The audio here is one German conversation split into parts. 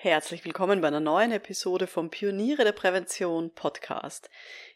Herzlich willkommen bei einer neuen Episode vom Pioniere der Prävention Podcast.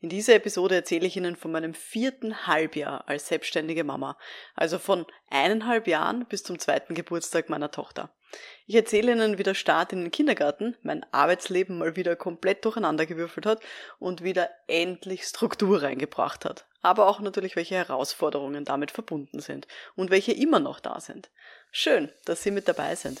In dieser Episode erzähle ich Ihnen von meinem vierten Halbjahr als selbstständige Mama, also von eineinhalb Jahren bis zum zweiten Geburtstag meiner Tochter. Ich erzähle Ihnen, wie der Start in den Kindergarten mein Arbeitsleben mal wieder komplett durcheinandergewürfelt hat und wieder endlich Struktur reingebracht hat. Aber auch natürlich, welche Herausforderungen damit verbunden sind und welche immer noch da sind. Schön, dass Sie mit dabei sind.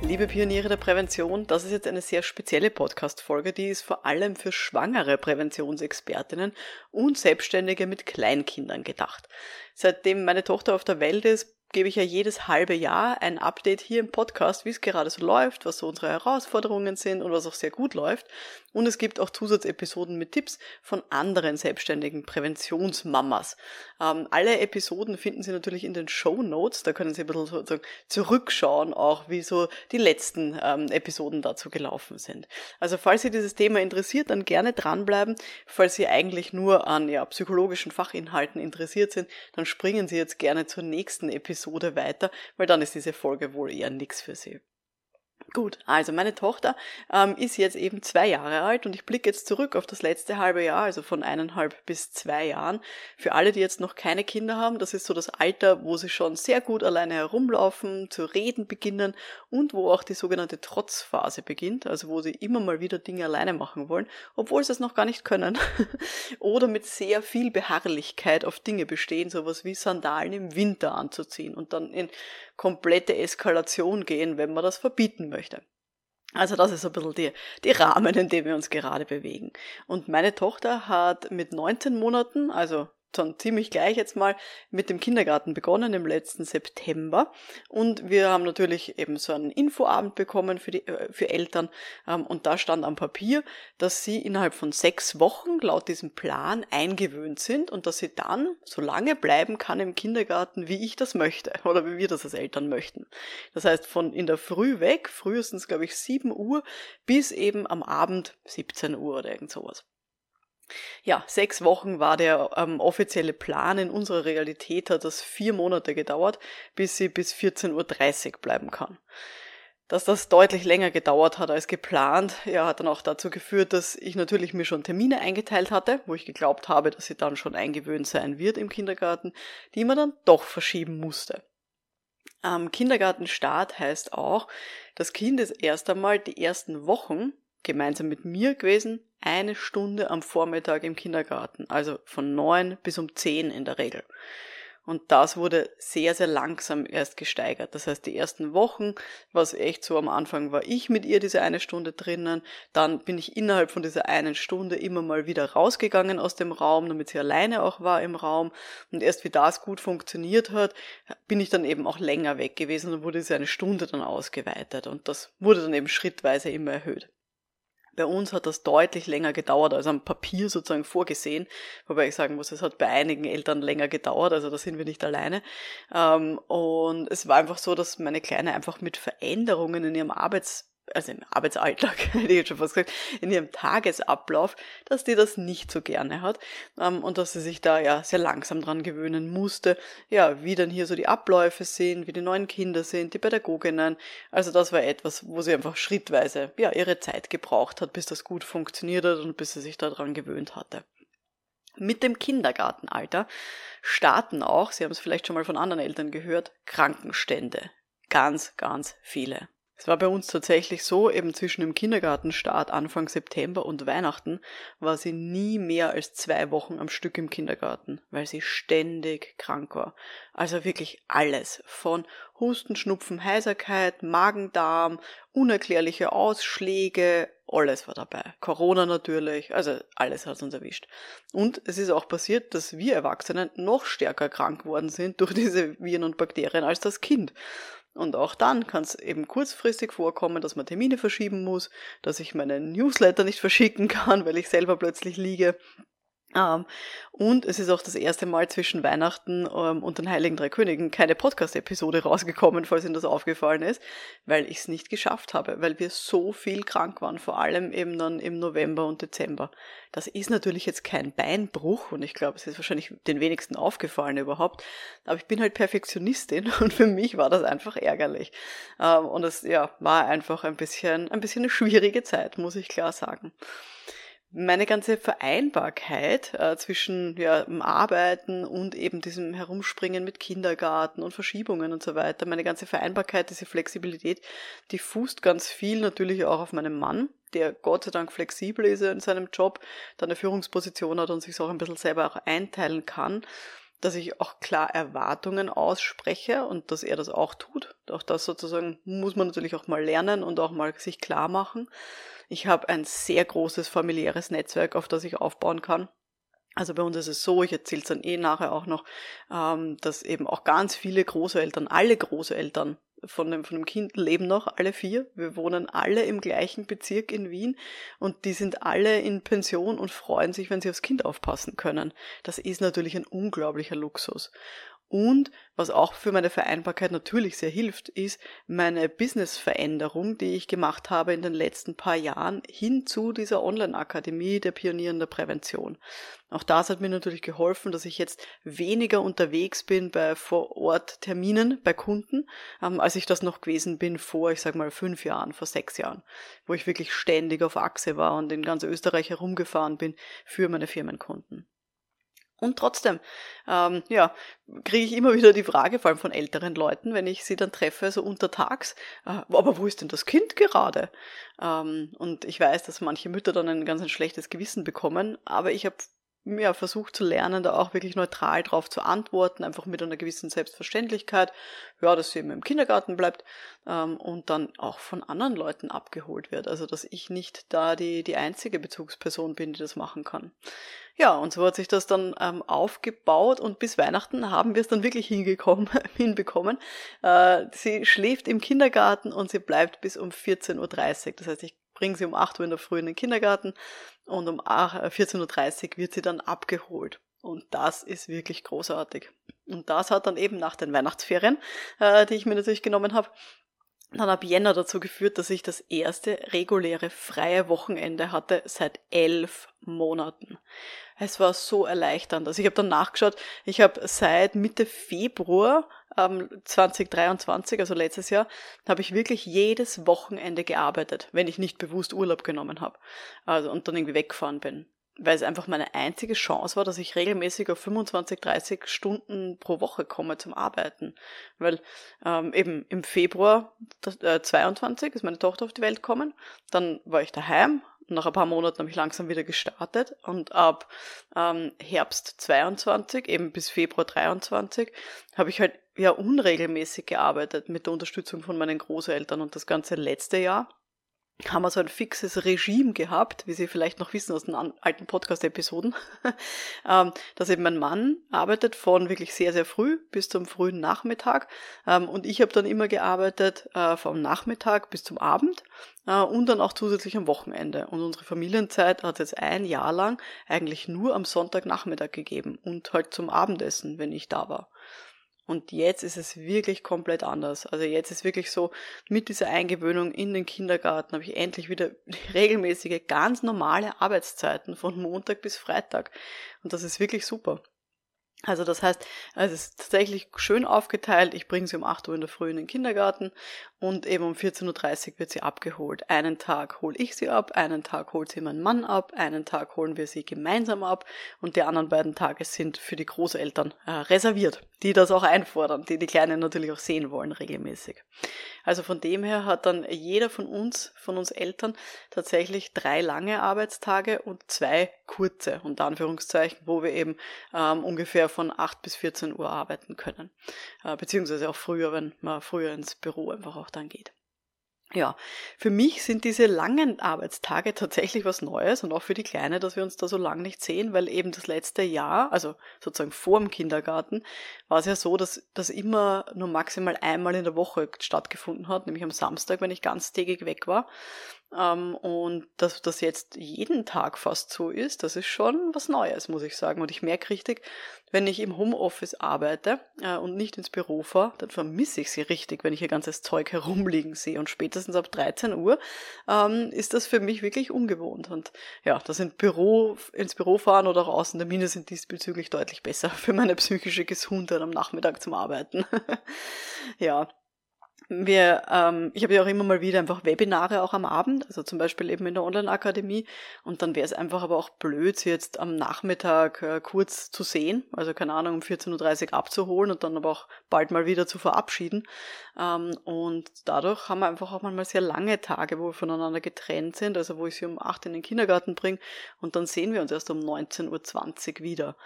Liebe Pioniere der Prävention, das ist jetzt eine sehr spezielle Podcast-Folge, die ist vor allem für schwangere Präventionsexpertinnen und Selbstständige mit Kleinkindern gedacht. Seitdem meine Tochter auf der Welt ist, gebe ich ja jedes halbe Jahr ein Update hier im Podcast, wie es gerade so läuft, was so unsere Herausforderungen sind und was auch sehr gut läuft. Und es gibt auch Zusatzepisoden mit Tipps von anderen selbstständigen Präventionsmamas. Ähm, alle Episoden finden Sie natürlich in den Show Notes. Da können Sie ein bisschen sozusagen zurückschauen, auch wie so die letzten ähm, Episoden dazu gelaufen sind. Also falls Sie dieses Thema interessiert, dann gerne dranbleiben. Falls Sie eigentlich nur an ja, psychologischen Fachinhalten interessiert sind, dann springen Sie jetzt gerne zur nächsten Episode weiter, weil dann ist diese Folge wohl eher nichts für Sie. Gut, also meine Tochter ähm, ist jetzt eben zwei Jahre alt und ich blicke jetzt zurück auf das letzte halbe Jahr, also von eineinhalb bis zwei Jahren. Für alle, die jetzt noch keine Kinder haben, das ist so das Alter, wo sie schon sehr gut alleine herumlaufen, zu reden beginnen und wo auch die sogenannte Trotzphase beginnt, also wo sie immer mal wieder Dinge alleine machen wollen, obwohl sie es noch gar nicht können. Oder mit sehr viel Beharrlichkeit auf Dinge bestehen, sowas wie Sandalen im Winter anzuziehen und dann in komplette Eskalation gehen, wenn man das verbieten möchte. Also das ist so ein bisschen die, die Rahmen, in dem wir uns gerade bewegen. Und meine Tochter hat mit 19 Monaten, also dann ziemlich gleich jetzt mal mit dem Kindergarten begonnen im letzten September und wir haben natürlich eben so einen Infoabend bekommen für die äh, für Eltern ähm, und da stand am Papier, dass sie innerhalb von sechs Wochen laut diesem Plan eingewöhnt sind und dass sie dann so lange bleiben kann im Kindergarten, wie ich das möchte oder wie wir das als Eltern möchten. Das heißt von in der Früh weg, frühestens glaube ich 7 Uhr bis eben am Abend 17 Uhr oder irgend sowas. Ja, sechs Wochen war der ähm, offizielle Plan. In unserer Realität hat das vier Monate gedauert, bis sie bis 14.30 Uhr bleiben kann. Dass das deutlich länger gedauert hat als geplant, ja, hat dann auch dazu geführt, dass ich natürlich mir schon Termine eingeteilt hatte, wo ich geglaubt habe, dass sie dann schon eingewöhnt sein wird im Kindergarten, die man dann doch verschieben musste. Am Kindergartenstart heißt auch, das Kind ist erst einmal die ersten Wochen gemeinsam mit mir gewesen, eine Stunde am Vormittag im Kindergarten, also von neun bis um zehn in der Regel. Und das wurde sehr, sehr langsam erst gesteigert. Das heißt, die ersten Wochen, was echt so am Anfang war ich mit ihr diese eine Stunde drinnen, dann bin ich innerhalb von dieser einen Stunde immer mal wieder rausgegangen aus dem Raum, damit sie alleine auch war im Raum. Und erst wie das gut funktioniert hat, bin ich dann eben auch länger weg gewesen und wurde diese eine Stunde dann ausgeweitet. Und das wurde dann eben schrittweise immer erhöht. Bei uns hat das deutlich länger gedauert als am Papier sozusagen vorgesehen, wobei ich sagen muss, es hat bei einigen Eltern länger gedauert, also da sind wir nicht alleine. Ähm, und es war einfach so, dass meine Kleine einfach mit Veränderungen in ihrem Arbeits also im Arbeitsalltag, hätte ich jetzt schon fast gesagt, in ihrem Tagesablauf, dass die das nicht so gerne hat ähm, und dass sie sich da ja sehr langsam dran gewöhnen musste, ja, wie dann hier so die Abläufe sind, wie die neuen Kinder sind, die Pädagoginnen. Also das war etwas, wo sie einfach schrittweise ja ihre Zeit gebraucht hat, bis das gut funktioniert hat und bis sie sich daran gewöhnt hatte. Mit dem Kindergartenalter starten auch, Sie haben es vielleicht schon mal von anderen Eltern gehört, Krankenstände. Ganz, ganz viele. Es war bei uns tatsächlich so, eben zwischen dem Kindergartenstart Anfang September und Weihnachten war sie nie mehr als zwei Wochen am Stück im Kindergarten, weil sie ständig krank war. Also wirklich alles. Von Husten, Schnupfen, Heiserkeit, Magen-Darm, unerklärliche Ausschläge, alles war dabei. Corona natürlich, also alles hat uns erwischt. Und es ist auch passiert, dass wir Erwachsenen noch stärker krank worden sind durch diese Viren und Bakterien als das Kind. Und auch dann kann es eben kurzfristig vorkommen, dass man Termine verschieben muss, dass ich meinen Newsletter nicht verschicken kann, weil ich selber plötzlich liege und es ist auch das erste Mal zwischen Weihnachten ähm, und den Heiligen Drei Königen keine Podcast-Episode rausgekommen, falls Ihnen das aufgefallen ist, weil ich es nicht geschafft habe, weil wir so viel krank waren, vor allem eben dann im November und Dezember. Das ist natürlich jetzt kein Beinbruch und ich glaube, es ist wahrscheinlich den wenigsten aufgefallen überhaupt, aber ich bin halt Perfektionistin und für mich war das einfach ärgerlich. Ähm, und es ja, war einfach ein bisschen, ein bisschen eine schwierige Zeit, muss ich klar sagen meine ganze Vereinbarkeit äh, zwischen ja, dem Arbeiten und eben diesem Herumspringen mit Kindergarten und Verschiebungen und so weiter, meine ganze Vereinbarkeit, diese Flexibilität, die fußt ganz viel natürlich auch auf meinem Mann, der Gott sei Dank flexibel ist in seinem Job, dann eine Führungsposition hat und sich auch ein bisschen selber auch einteilen kann dass ich auch klar Erwartungen ausspreche und dass er das auch tut. Auch das sozusagen muss man natürlich auch mal lernen und auch mal sich klar machen. Ich habe ein sehr großes familiäres Netzwerk, auf das ich aufbauen kann. Also bei uns ist es so, ich erzähle es dann eh nachher auch noch, ähm, dass eben auch ganz viele Großeltern, alle Großeltern von dem, von dem Kind leben noch, alle vier. Wir wohnen alle im gleichen Bezirk in Wien und die sind alle in Pension und freuen sich, wenn sie aufs Kind aufpassen können. Das ist natürlich ein unglaublicher Luxus. Und was auch für meine Vereinbarkeit natürlich sehr hilft, ist meine Business-Veränderung, die ich gemacht habe in den letzten paar Jahren hin zu dieser Online-Akademie der Pionieren der Prävention. Auch das hat mir natürlich geholfen, dass ich jetzt weniger unterwegs bin bei Vor-Ort-Terminen bei Kunden, ähm, als ich das noch gewesen bin vor, ich sag mal, fünf Jahren, vor sechs Jahren, wo ich wirklich ständig auf Achse war und in ganz Österreich herumgefahren bin für meine Firmenkunden. Und trotzdem, ähm, ja, kriege ich immer wieder die Frage, vor allem von älteren Leuten, wenn ich sie dann treffe, so untertags, äh, aber wo ist denn das Kind gerade? Ähm, und ich weiß, dass manche Mütter dann ein ganz ein schlechtes Gewissen bekommen, aber ich habe ja, versucht zu lernen, da auch wirklich neutral drauf zu antworten, einfach mit einer gewissen Selbstverständlichkeit, ja, dass sie eben im Kindergarten bleibt ähm, und dann auch von anderen Leuten abgeholt wird. Also dass ich nicht da die, die einzige Bezugsperson bin, die das machen kann. Ja, und so hat sich das dann ähm, aufgebaut und bis Weihnachten haben wir es dann wirklich hingekommen, hinbekommen. Äh, sie schläft im Kindergarten und sie bleibt bis um 14.30 Uhr. Das heißt, ich bringe sie um 8 Uhr in der Früh in den Kindergarten und um 14.30 Uhr wird sie dann abgeholt. Und das ist wirklich großartig. Und das hat dann eben nach den Weihnachtsferien, äh, die ich mir natürlich genommen habe, dann ab Jänner dazu geführt, dass ich das erste reguläre freie Wochenende hatte seit elf Monaten. Es war so erleichternd. Also ich habe dann nachgeschaut, ich habe seit Mitte Februar ähm, 2023, also letztes Jahr, habe ich wirklich jedes Wochenende gearbeitet, wenn ich nicht bewusst Urlaub genommen habe. Also und dann irgendwie weggefahren bin weil es einfach meine einzige Chance war, dass ich regelmäßig auf 25, 30 Stunden pro Woche komme zum Arbeiten. Weil ähm, eben im Februar äh, 22 ist meine Tochter auf die Welt gekommen, dann war ich daheim, nach ein paar Monaten habe ich langsam wieder gestartet und ab ähm, Herbst 22, eben bis Februar 23, habe ich halt ja unregelmäßig gearbeitet mit der Unterstützung von meinen Großeltern und das ganze letzte Jahr haben wir so ein fixes Regime gehabt, wie Sie vielleicht noch wissen aus den alten Podcast-Episoden, ähm, dass eben mein Mann arbeitet von wirklich sehr, sehr früh bis zum frühen Nachmittag ähm, und ich habe dann immer gearbeitet äh, vom Nachmittag bis zum Abend äh, und dann auch zusätzlich am Wochenende. Und unsere Familienzeit hat jetzt ein Jahr lang eigentlich nur am Sonntagnachmittag gegeben und halt zum Abendessen, wenn ich da war. Und jetzt ist es wirklich komplett anders. Also jetzt ist wirklich so, mit dieser Eingewöhnung in den Kindergarten habe ich endlich wieder regelmäßige, ganz normale Arbeitszeiten von Montag bis Freitag. Und das ist wirklich super. Also das heißt, es ist tatsächlich schön aufgeteilt. Ich bringe sie um 8 Uhr in der Früh in den Kindergarten und eben um 14.30 Uhr wird sie abgeholt. Einen Tag hole ich sie ab, einen Tag holt sie mein Mann ab, einen Tag holen wir sie gemeinsam ab und die anderen beiden Tage sind für die Großeltern äh, reserviert, die das auch einfordern, die die Kleinen natürlich auch sehen wollen regelmäßig. Also von dem her hat dann jeder von uns, von uns Eltern, tatsächlich drei lange Arbeitstage und zwei kurze, unter Anführungszeichen, wo wir eben ähm, ungefähr von 8 bis 14 Uhr arbeiten können. Äh, beziehungsweise auch früher, wenn man früher ins Büro einfach dann geht. ja, für mich sind diese langen Arbeitstage tatsächlich was Neues und auch für die Kleine, dass wir uns da so lange nicht sehen, weil eben das letzte Jahr, also sozusagen vor dem Kindergarten, war es ja so, dass das immer nur maximal einmal in der Woche stattgefunden hat, nämlich am Samstag, wenn ich ganztägig weg war. Ähm, und dass das jetzt jeden Tag fast so ist, das ist schon was Neues, muss ich sagen. Und ich merke richtig, wenn ich im Homeoffice arbeite äh, und nicht ins Büro fahre, dann vermisse ich sie richtig, wenn ich ihr ganzes Zeug herumliegen sehe. Und spätestens ab 13 Uhr ähm, ist das für mich wirklich ungewohnt. Und ja, das sind Büro, ins Büro fahren oder auch Außentermine sind diesbezüglich deutlich besser für meine psychische Gesundheit am Nachmittag zum Arbeiten. ja, wir, ähm, ich habe ja auch immer mal wieder einfach Webinare auch am Abend, also zum Beispiel eben in der Online-Akademie. Und dann wäre es einfach aber auch blöd, sie jetzt am Nachmittag äh, kurz zu sehen, also keine Ahnung, um 14.30 Uhr abzuholen und dann aber auch bald mal wieder zu verabschieden. Ähm, und dadurch haben wir einfach auch manchmal sehr lange Tage, wo wir voneinander getrennt sind, also wo ich sie um 8 in den Kindergarten bringe und dann sehen wir uns erst um 19.20 Uhr wieder.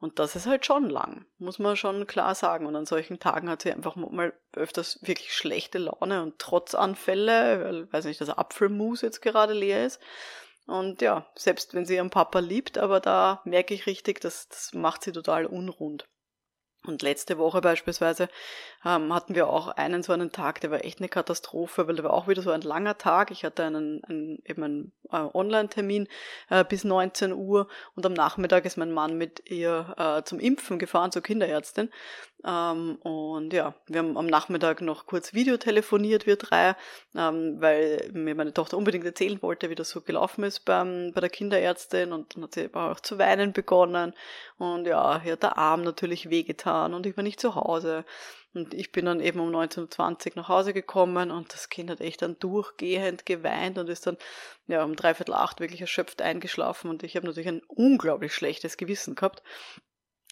Und das ist halt schon lang, muss man schon klar sagen. Und an solchen Tagen hat sie einfach mal öfters wirklich schlechte Laune und Trotzanfälle, weil, weiß nicht, das Apfelmus jetzt gerade leer ist. Und ja, selbst wenn sie ihren Papa liebt, aber da merke ich richtig, das, das macht sie total unrund. Und letzte Woche beispielsweise ähm, hatten wir auch einen so einen Tag, der war echt eine Katastrophe, weil der war auch wieder so ein langer Tag. Ich hatte einen, einen eben einen äh, Online-Termin äh, bis 19 Uhr und am Nachmittag ist mein Mann mit ihr äh, zum Impfen gefahren, zur Kinderärztin. Ähm, und ja, wir haben am Nachmittag noch kurz Video telefoniert, wir drei, ähm, weil mir meine Tochter unbedingt erzählen wollte, wie das so gelaufen ist beim, bei der Kinderärztin. Und dann hat sie auch zu weinen begonnen. Und ja, hier hat der Arm natürlich wehgetan und ich war nicht zu Hause. Und ich bin dann eben um 19.20 Uhr nach Hause gekommen und das Kind hat echt dann durchgehend geweint und ist dann ja um dreiviertel acht wirklich erschöpft eingeschlafen. Und ich habe natürlich ein unglaublich schlechtes Gewissen gehabt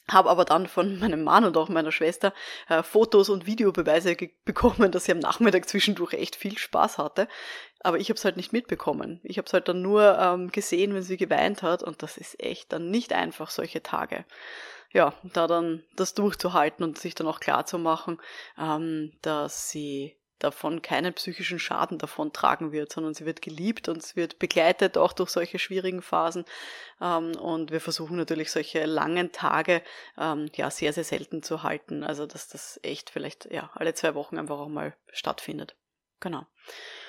habe aber dann von meinem Mann und auch meiner Schwester äh, Fotos und Videobeweise bekommen, dass sie am Nachmittag zwischendurch echt viel Spaß hatte. Aber ich habe es halt nicht mitbekommen. Ich habe es halt dann nur ähm, gesehen, wenn sie geweint hat und das ist echt dann nicht einfach, solche Tage. Ja, da dann das durchzuhalten und sich dann auch klar zu machen, ähm, dass sie davon keinen psychischen Schaden davon tragen wird, sondern sie wird geliebt und sie wird begleitet auch durch solche schwierigen Phasen. Ähm, und wir versuchen natürlich solche langen Tage ähm, ja sehr, sehr selten zu halten. Also dass das echt vielleicht ja alle zwei Wochen einfach auch mal stattfindet. Genau.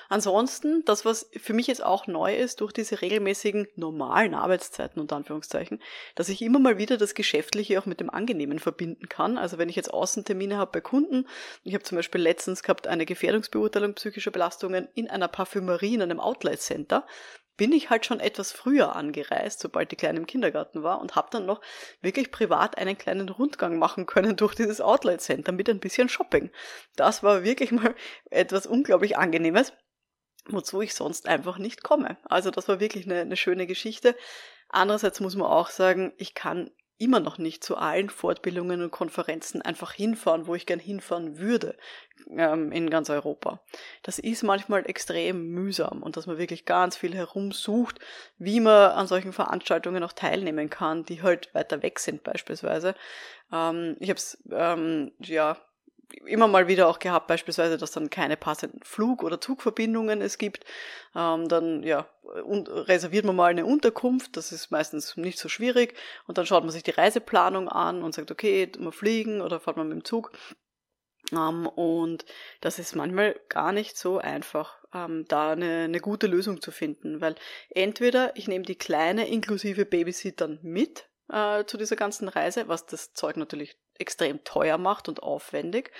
Ansonsten, das, was für mich jetzt auch neu ist, durch diese regelmäßigen normalen Arbeitszeiten unter Anführungszeichen, dass ich immer mal wieder das Geschäftliche auch mit dem Angenehmen verbinden kann. Also wenn ich jetzt Außentermine habe bei Kunden, ich habe zum Beispiel letztens gehabt eine Gefährdungsbeurteilung psychischer Belastungen in einer Parfümerie in einem Outlet Center, bin ich halt schon etwas früher angereist, sobald die Kleine im Kindergarten war und habe dann noch wirklich privat einen kleinen Rundgang machen können durch dieses Outlet Center mit ein bisschen Shopping. Das war wirklich mal etwas unglaublich Angenehmes wozu ich sonst einfach nicht komme. Also das war wirklich eine, eine schöne Geschichte. Andererseits muss man auch sagen, ich kann immer noch nicht zu allen Fortbildungen und Konferenzen einfach hinfahren, wo ich gern hinfahren würde ähm, in ganz Europa. Das ist manchmal extrem mühsam und dass man wirklich ganz viel herumsucht, wie man an solchen Veranstaltungen auch teilnehmen kann, die halt weiter weg sind beispielsweise. Ähm, ich habe es ähm, ja immer mal wieder auch gehabt, beispielsweise, dass dann keine passenden Flug- oder Zugverbindungen es gibt. Ähm, dann ja, und reserviert man mal eine Unterkunft, das ist meistens nicht so schwierig. Und dann schaut man sich die Reiseplanung an und sagt, okay, mal fliegen oder fahrt man mit dem Zug. Ähm, und das ist manchmal gar nicht so einfach, ähm, da eine, eine gute Lösung zu finden, weil entweder ich nehme die Kleine inklusive Babysittern mit, äh, zu dieser ganzen Reise, was das Zeug natürlich extrem teuer macht und aufwendig.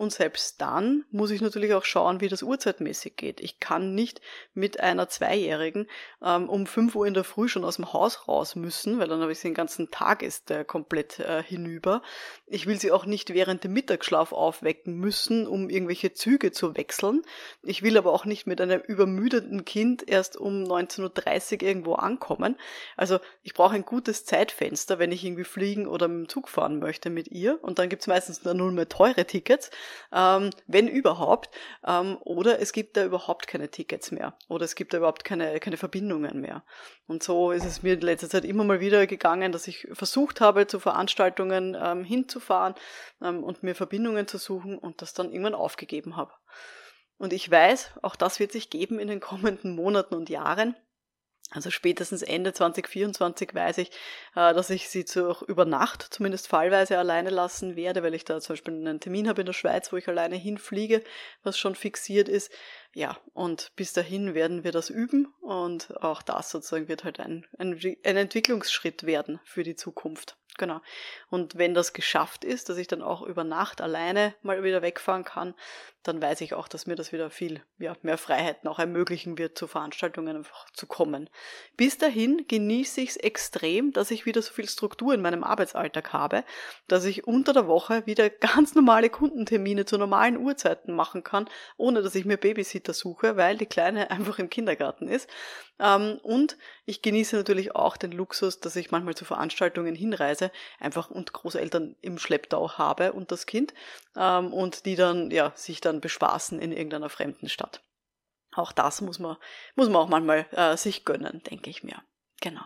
Und selbst dann muss ich natürlich auch schauen, wie das uhrzeitmäßig geht. Ich kann nicht mit einer Zweijährigen ähm, um 5 Uhr in der Früh schon aus dem Haus raus müssen, weil dann habe ich den ganzen Tag ist der komplett äh, hinüber. Ich will sie auch nicht während dem Mittagsschlaf aufwecken müssen, um irgendwelche Züge zu wechseln. Ich will aber auch nicht mit einem übermüdeten Kind erst um 19.30 Uhr irgendwo ankommen. Also ich brauche ein gutes Zeitfenster, wenn ich irgendwie fliegen oder mit dem Zug fahren möchte mit ihr. Und dann gibt es meistens nur mehr teure Tickets ähm, wenn überhaupt. Ähm, oder es gibt da überhaupt keine Tickets mehr. Oder es gibt da überhaupt keine, keine Verbindungen mehr. Und so ist es mir in letzter Zeit immer mal wieder gegangen, dass ich versucht habe, zu Veranstaltungen ähm, hinzufahren ähm, und mir Verbindungen zu suchen und das dann irgendwann aufgegeben habe. Und ich weiß, auch das wird sich geben in den kommenden Monaten und Jahren. Also spätestens Ende 2024 weiß ich, äh, dass ich sie zu, über Nacht zumindest fallweise alleine lassen werde, weil ich da zum Beispiel einen Termin habe in der Schweiz, wo ich alleine hinfliege, was schon fixiert ist. Ja, und bis dahin werden wir das üben und auch das sozusagen wird halt ein, ein, ein Entwicklungsschritt werden für die Zukunft. Genau. Und wenn das geschafft ist, dass ich dann auch über Nacht alleine mal wieder wegfahren kann, dann weiß ich auch, dass mir das wieder viel ja, mehr Freiheiten auch ermöglichen wird, zu Veranstaltungen einfach zu kommen. Bis dahin genieße ich es extrem, dass ich wieder so viel Struktur in meinem Arbeitsalltag habe, dass ich unter der Woche wieder ganz normale Kundentermine zu normalen Uhrzeiten machen kann, ohne dass ich mir Babysitter suche, weil die Kleine einfach im Kindergarten ist. Ähm, und ich genieße natürlich auch den Luxus, dass ich manchmal zu Veranstaltungen hinreise, einfach und Großeltern im Schlepptau habe und das Kind ähm, und die dann ja sich dann bespaßen in irgendeiner fremden Stadt. Auch das muss man muss man auch manchmal äh, sich gönnen, denke ich mir. Genau.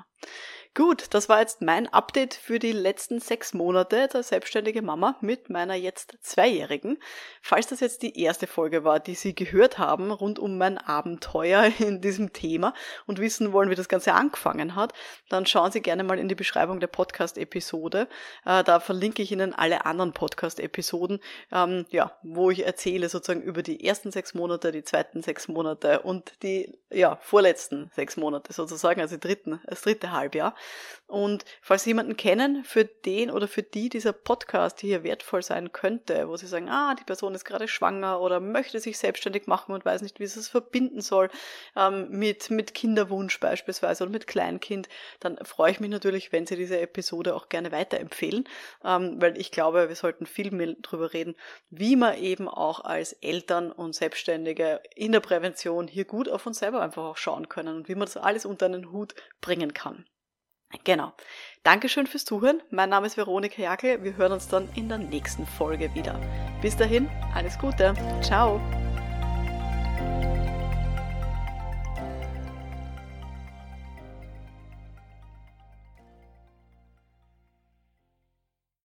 Gut, das war jetzt mein Update für die letzten sechs Monate der selbstständige Mama mit meiner jetzt Zweijährigen. Falls das jetzt die erste Folge war, die Sie gehört haben rund um mein Abenteuer in diesem Thema und wissen wollen, wie das Ganze angefangen hat, dann schauen Sie gerne mal in die Beschreibung der Podcast-Episode. Äh, da verlinke ich Ihnen alle anderen Podcast-Episoden, ähm, ja, wo ich erzähle sozusagen über die ersten sechs Monate, die zweiten sechs Monate und die ja, vorletzten sechs Monate sozusagen, also dritten, das dritte Halbjahr. Und falls Sie jemanden kennen, für den oder für die dieser Podcast hier wertvoll sein könnte, wo Sie sagen, ah, die Person ist gerade schwanger oder möchte sich selbstständig machen und weiß nicht, wie sie es verbinden soll, ähm, mit, mit Kinderwunsch beispielsweise und mit Kleinkind, dann freue ich mich natürlich, wenn Sie diese Episode auch gerne weiterempfehlen, ähm, weil ich glaube, wir sollten viel mehr darüber reden, wie man eben auch als Eltern und Selbstständige in der Prävention hier gut auf uns selber einfach auch schauen können und wie man das alles unter einen Hut bringen kann. Genau. Dankeschön fürs Zuhören. Mein Name ist Veronika Jackel. Wir hören uns dann in der nächsten Folge wieder. Bis dahin, alles Gute. Ciao.